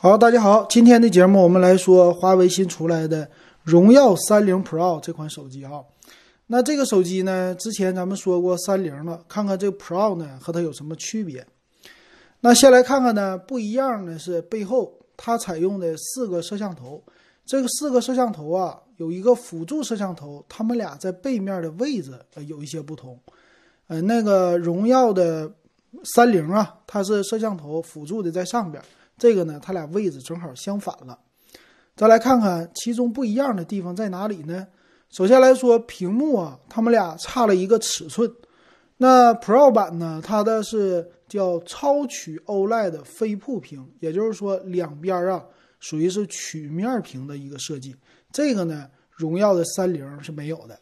好，大家好，今天的节目我们来说华为新出来的荣耀三零 Pro 这款手机哈。那这个手机呢，之前咱们说过三零了，看看这个 Pro 呢和它有什么区别。那先来看看呢，不一样的是背后它采用的四个摄像头，这个四个摄像头啊有一个辅助摄像头，它们俩在背面的位置呃有一些不同。呃，那个荣耀的三零啊，它是摄像头辅助的在上边。这个呢，它俩位置正好相反了。再来看看其中不一样的地方在哪里呢？首先来说，屏幕啊，它们俩差了一个尺寸。那 Pro 版呢，它的是叫超曲 OLED 飞瀑屏，也就是说两边啊属于是曲面屏的一个设计。这个呢，荣耀的三零是没有的，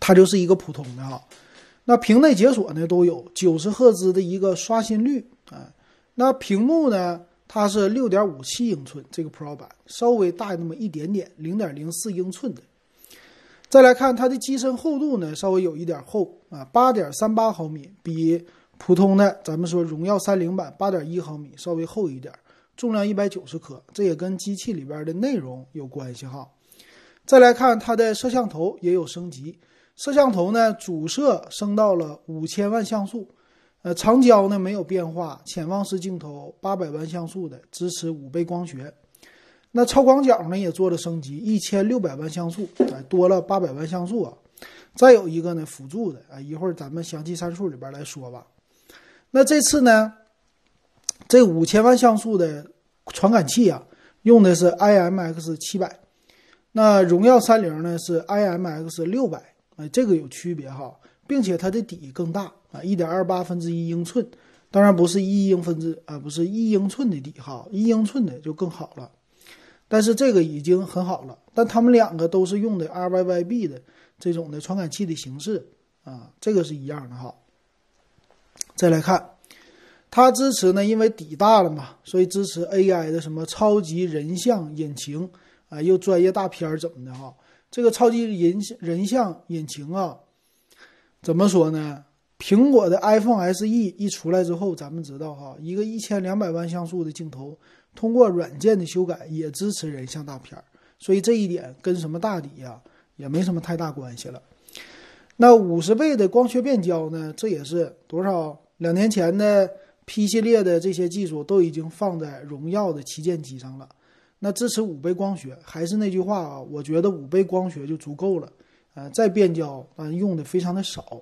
它就是一个普通的哈。那屏内解锁呢都有九十赫兹的一个刷新率啊。那屏幕呢？它是六点五七英寸，这个 Pro 版稍微大那么一点点，零点零四英寸的。再来看它的机身厚度呢，稍微有一点厚啊，八点三八毫米，比普通的咱们说荣耀三零版八点一毫米稍微厚一点。重量一百九十克，这也跟机器里边的内容有关系哈。再来看它的摄像头也有升级，摄像头呢主摄升到了五千万像素。呃，长焦呢没有变化，潜望式镜头八百万像素的，支持五倍光学。那超广角呢也做了升级，一千六百万像素，哎，多了八百万像素啊。再有一个呢辅助的，啊，一会儿咱们详细参数里边来说吧。那这次呢，这五千万像素的传感器啊，用的是 IMX 七百，那荣耀三零呢是 IMX 六百，哎，这个有区别哈。并且它的底更大啊，一点二八分之一英寸，当然不是一英分之啊，不是一英寸的底哈，一英寸的就更好了。但是这个已经很好了，但他们两个都是用的 RYYB 的这种的传感器的形式啊，这个是一样的哈。再来看，它支持呢，因为底大了嘛，所以支持 AI 的什么超级人像引擎啊，又专业大片儿怎么的哈？这个超级人人像引擎啊。怎么说呢？苹果的 iPhone SE 一出来之后，咱们知道哈，一个一千两百万像素的镜头，通过软件的修改也支持人像大片儿，所以这一点跟什么大底呀也没什么太大关系了。那五十倍的光学变焦呢？这也是多少两年前的 P 系列的这些技术都已经放在荣耀的旗舰机上了。那支持五倍光学，还是那句话啊，我觉得五倍光学就足够了。呃，再变焦啊，用的非常的少。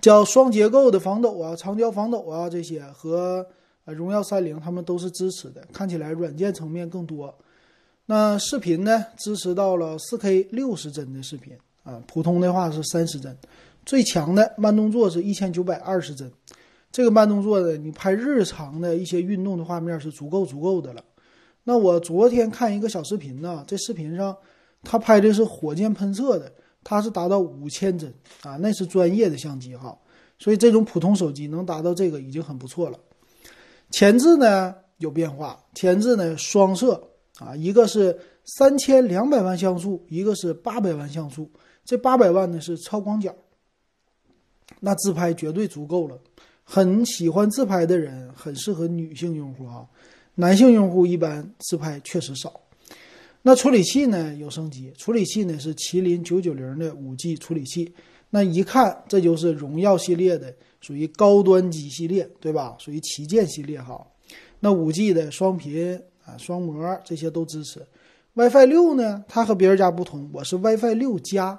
叫双结构的防抖啊，长焦防抖啊，这些和呃荣耀三零他们都是支持的。看起来软件层面更多。那视频呢，支持到了四 K 六十帧的视频啊，普通的话是三十帧。最强的慢动作是一千九百二十帧，这个慢动作的你拍日常的一些运动的画面是足够足够的了。那我昨天看一个小视频呢，这视频上。它拍的是火箭喷射的，它是达到五千帧啊，那是专业的相机哈，所以这种普通手机能达到这个已经很不错了。前置呢有变化，前置呢双摄啊，一个是三千两百万像素，一个是八百万像素，这八百万呢是超广角，那自拍绝对足够了。很喜欢自拍的人很适合女性用户啊，男性用户一般自拍确实少。那处理器呢有升级，处理器呢是麒麟九九零的五 G 处理器，那一看这就是荣耀系列的，属于高端机系列，对吧？属于旗舰系列哈。那五 G 的双频啊、双模这些都支持。WiFi 六呢，它和别人家不同，我是 WiFi 六加。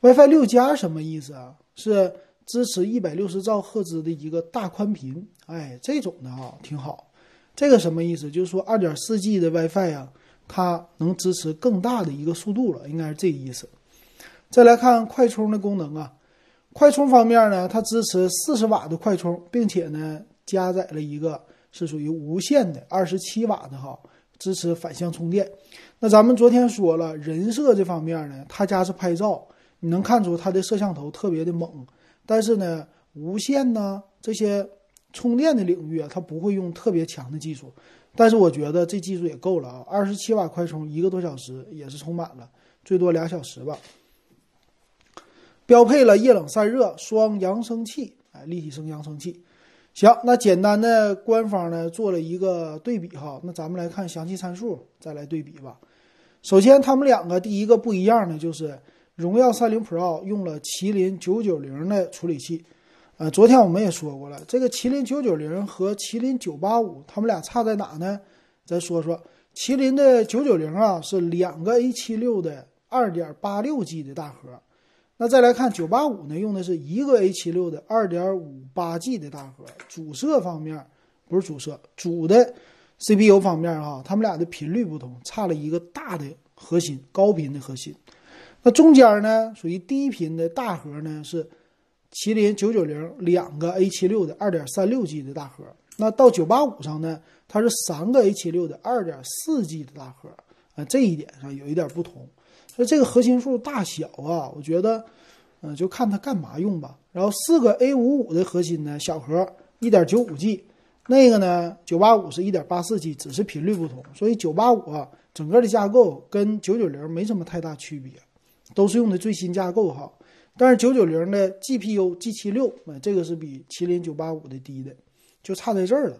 WiFi 六加什么意思啊？是支持一百六十兆赫兹的一个大宽频，哎，这种的啊挺好。这个什么意思？就是说二点四 G 的 WiFi 啊。它能支持更大的一个速度了，应该是这个意思。再来看快充的功能啊，快充方面呢，它支持四十瓦的快充，并且呢加载了一个是属于无线的二十七瓦的哈，支持反向充电。那咱们昨天说了，人设这方面呢，他家是拍照，你能看出它的摄像头特别的猛，但是呢，无线呢这些充电的领域啊，它不会用特别强的技术。但是我觉得这技术也够了啊，二十七瓦快充一个多小时也是充满了，最多俩小时吧。标配了液冷散热双扬声器，哎，立体声扬声器。行，那简单的官方呢做了一个对比哈，那咱们来看详细参数，再来对比吧。首先，他们两个第一个不一样的就是荣耀三零 Pro 用了麒麟九九零的处理器，呃，昨天我们也说过了，这个麒麟九九零和麒麟九八五，它们俩差在哪呢？再说说，麒麟的九九零啊是两个 A 七六的二点八六 G 的大核。那再来看九八五呢，用的是一个 A 七六的二点五八 G 的大核，主摄方面不是主摄，主的 CPU 方面哈，他们俩的频率不同，差了一个大的核心，高频的核心。那中间呢，属于低频的大核呢是麒麟九九零两个 A 七六的二点三六 G 的大核。那到九八五上呢，它是三个 A 七六的二点四 G 的大核，啊，这一点上有一点不同。那这个核心数大小啊，我觉得，嗯，就看它干嘛用吧。然后四个 A 五五的核心呢，小核一点九五 G，那个呢九八五是一点八四 G，只是频率不同。所以九八五啊，整个的架构跟九九零没什么太大区别，都是用的最新架构哈。但是九九零的 GPU G 七六，啊，这个是比麒麟九八五的低的，就差在这儿了。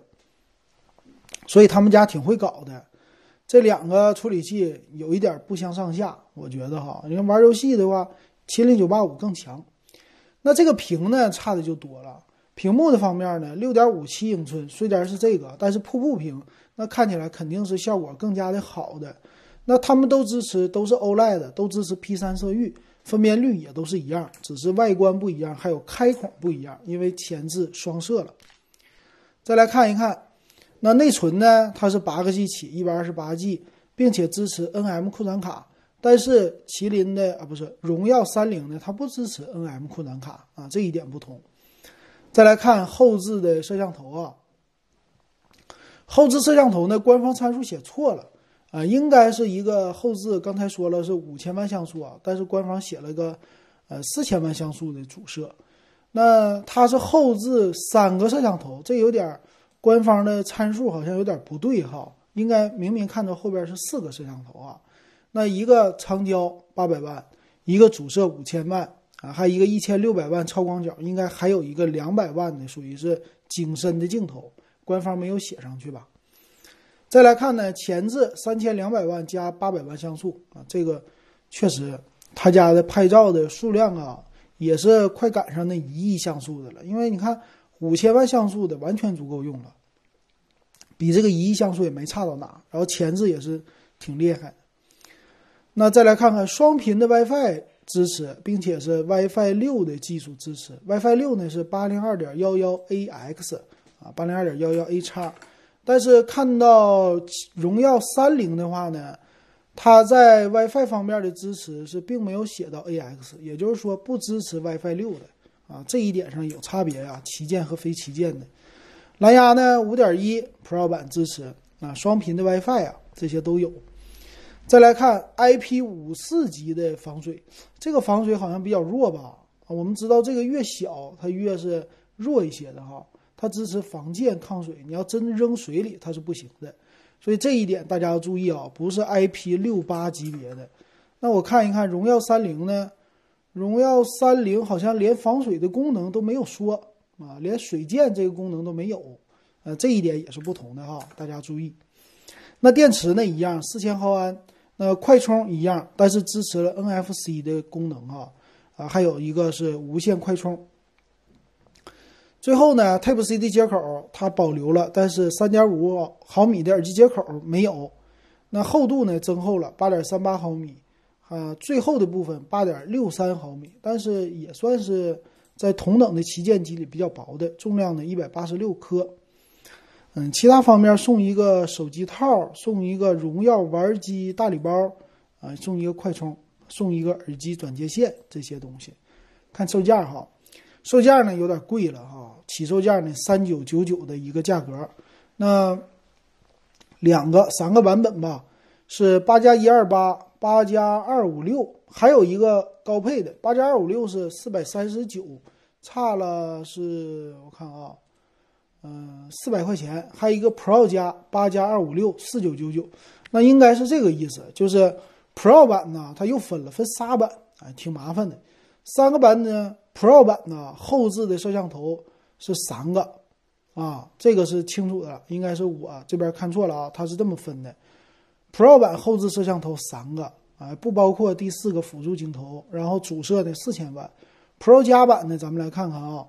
所以他们家挺会搞的。这两个处理器有一点不相上下，我觉得哈，你看玩游戏的话，麒麟九八五更强。那这个屏呢，差的就多了。屏幕的方面呢，六点五七英寸，虽然是这个，但是瀑布屏，那看起来肯定是效果更加的好的。那他们都支持，都是 OLED，都支持 P 三色域，分辨率也都是一样，只是外观不一样，还有开孔不一样，因为前置双摄了。再来看一看。那内存呢？它是八个 G 起，一百二十八 G，并且支持 NM 扩展卡。但是麒麟的啊，不是荣耀三零呢，它不支持 NM 扩展卡啊，这一点不同。再来看后置的摄像头啊，后置摄像头呢，官方参数写错了啊，应该是一个后置，刚才说了是五千万像素啊，但是官方写了个呃四千万像素的主摄，那它是后置三个摄像头，这有点。官方的参数好像有点不对哈，应该明明看到后边是四个摄像头啊，那一个长焦八百万，一个主摄五千万啊，还一个一千六百万超广角，应该还有一个两百万的属于是景深的镜头，官方没有写上去吧？再来看呢，前置三千两百万加八百万像素啊，这个确实他家的拍照的数量啊，也是快赶上那一亿像素的了，因为你看。五千万像素的完全足够用了，比这个一亿像素也没差到哪。然后前置也是挺厉害。那再来看看双频的 WiFi 支持，并且是 WiFi 六的技术支持。WiFi 六呢是八零二点幺幺 AX 啊，八零二点幺幺 A 叉。但是看到荣耀三零的话呢，它在 WiFi 方面的支持是并没有写到 AX，也就是说不支持 WiFi 六的。啊，这一点上有差别呀，旗舰和非旗舰的蓝牙呢，五点一 Pro 版支持啊，双频的 WiFi 啊，这些都有。再来看 IP 五四级的防水，这个防水好像比较弱吧？啊，我们知道这个越小它越是弱一些的哈，它支持防溅抗水，你要真扔水里它是不行的，所以这一点大家要注意啊，不是 IP 六八级别的。那我看一看荣耀三零呢？荣耀三零好像连防水的功能都没有说啊，连水溅这个功能都没有，呃，这一点也是不同的哈，大家注意。那电池呢一样，四千毫安，那快充一样，但是支持了 NFC 的功能哈，啊，还有一个是无线快充。最后呢，Type C 的接口它保留了，但是三点五毫米的耳机接口没有。那厚度呢增厚了，八点三八毫米。啊，最厚的部分八点六三毫米，但是也算是在同等的旗舰机里比较薄的，重量呢一百八十六克。嗯，其他方面送一个手机套，送一个荣耀玩机大礼包，啊，送一个快充，送一个耳机转接线这些东西。看售价哈，售价呢有点贵了哈，起售价呢三九九九的一个价格。那两个三个版本吧，是八加一二八。八加二五六，还有一个高配的八加二五六是四百三十九，差了是我看啊，嗯，四百块钱。还有一个 Pro 加八加二五六四九九九，那应该是这个意思，就是 Pro 版呢，它又分了分仨版，哎，挺麻烦的。三个版呢，Pro 版呢后置的摄像头是三个，啊，这个是清楚的，应该是我这边看错了啊，它是这么分的：Pro 版后置摄像头三个，啊，不包括第四个辅助镜头，然后主摄的四千万。Pro 加版的，咱们来看看啊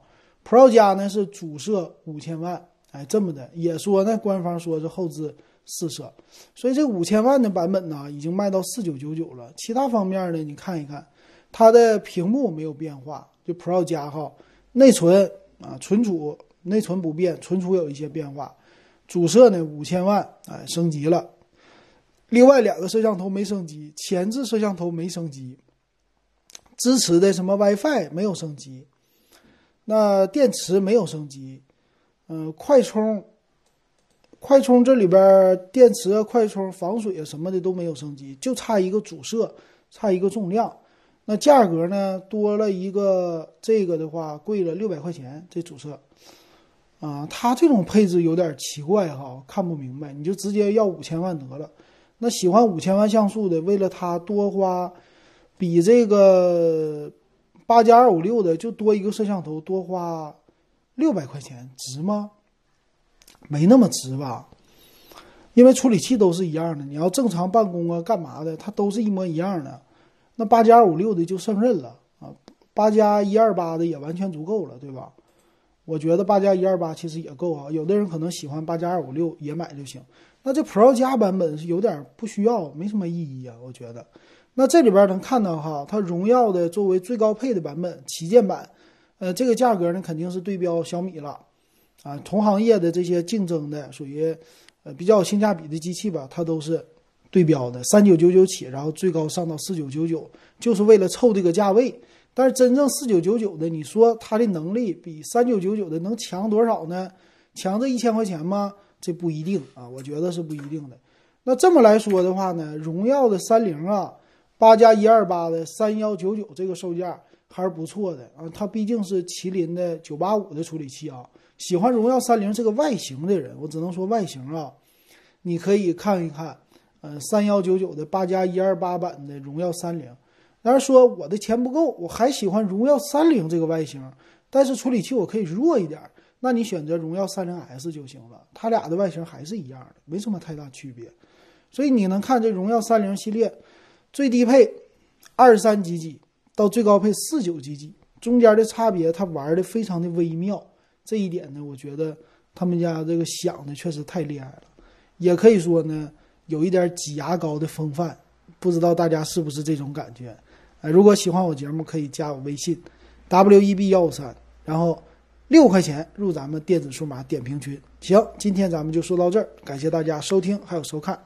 ，Pro 加呢是主摄五千万，哎，这么的，也说呢，官方说是后置四摄，所以这五千万的版本呢，已经卖到四九九九了。其他方面呢，你看一看，它的屏幕没有变化，就 Pro 加哈，内存啊，存储内存不变，存储有一些变化，主摄呢五千万，哎，升级了，另外两个摄像头没升级，前置摄像头没升级。支持的什么 WiFi 没有升级，那电池没有升级，嗯，快充，快充这里边电池啊、快充、防水啊什么的都没有升级，就差一个主摄，差一个重量。那价格呢多了一个，这个的话贵了六百块钱，这主摄，啊，它这种配置有点奇怪哈，看不明白，你就直接要五千万得了。那喜欢五千万像素的，为了它多花。比这个八加二五六的就多一个摄像头，多花六百块钱，值吗？没那么值吧，因为处理器都是一样的，你要正常办公啊，干嘛的，它都是一模一样的。那八加二五六的就胜任了啊，八加一二八的也完全足够了，对吧？我觉得八加一二八其实也够啊，有的人可能喜欢八加二五六也买就行。那这 Pro 加版本是有点不需要，没什么意义啊，我觉得。那这里边能看到哈，它荣耀的作为最高配的版本旗舰版，呃，这个价格呢肯定是对标小米了，啊，同行业的这些竞争的属于呃比较性价比的机器吧，它都是对标的，三九九九起，然后最高上到四九九九，就是为了凑这个价位。但是真正四九九九的，你说它的能力比三九九九的能强多少呢？强这一千块钱吗？这不一定啊，我觉得是不一定的。那这么来说的话呢，荣耀的三零啊。八加一二八的三幺九九这个售价还是不错的啊，它毕竟是麒麟的九八五的处理器啊。喜欢荣耀三零这个外形的人，我只能说外形啊，你可以看一看，嗯，三幺九九的八加一二八版的荣耀三零。但是说我的钱不够，我还喜欢荣耀三零这个外形，但是处理器我可以弱一点，那你选择荣耀三零 S 就行了，它俩的外形还是一样的，没什么太大区别。所以你能看这荣耀三零系列。最低配二三几几到最高配四九几几，中间的差别它玩的非常的微妙，这一点呢，我觉得他们家这个想的确实太厉害了，也可以说呢有一点挤牙膏的风范，不知道大家是不是这种感觉？呃，如果喜欢我节目，可以加我微信 w e b 幺五三，然后六块钱入咱们电子数码点评群。行，今天咱们就说到这儿，感谢大家收听还有收看。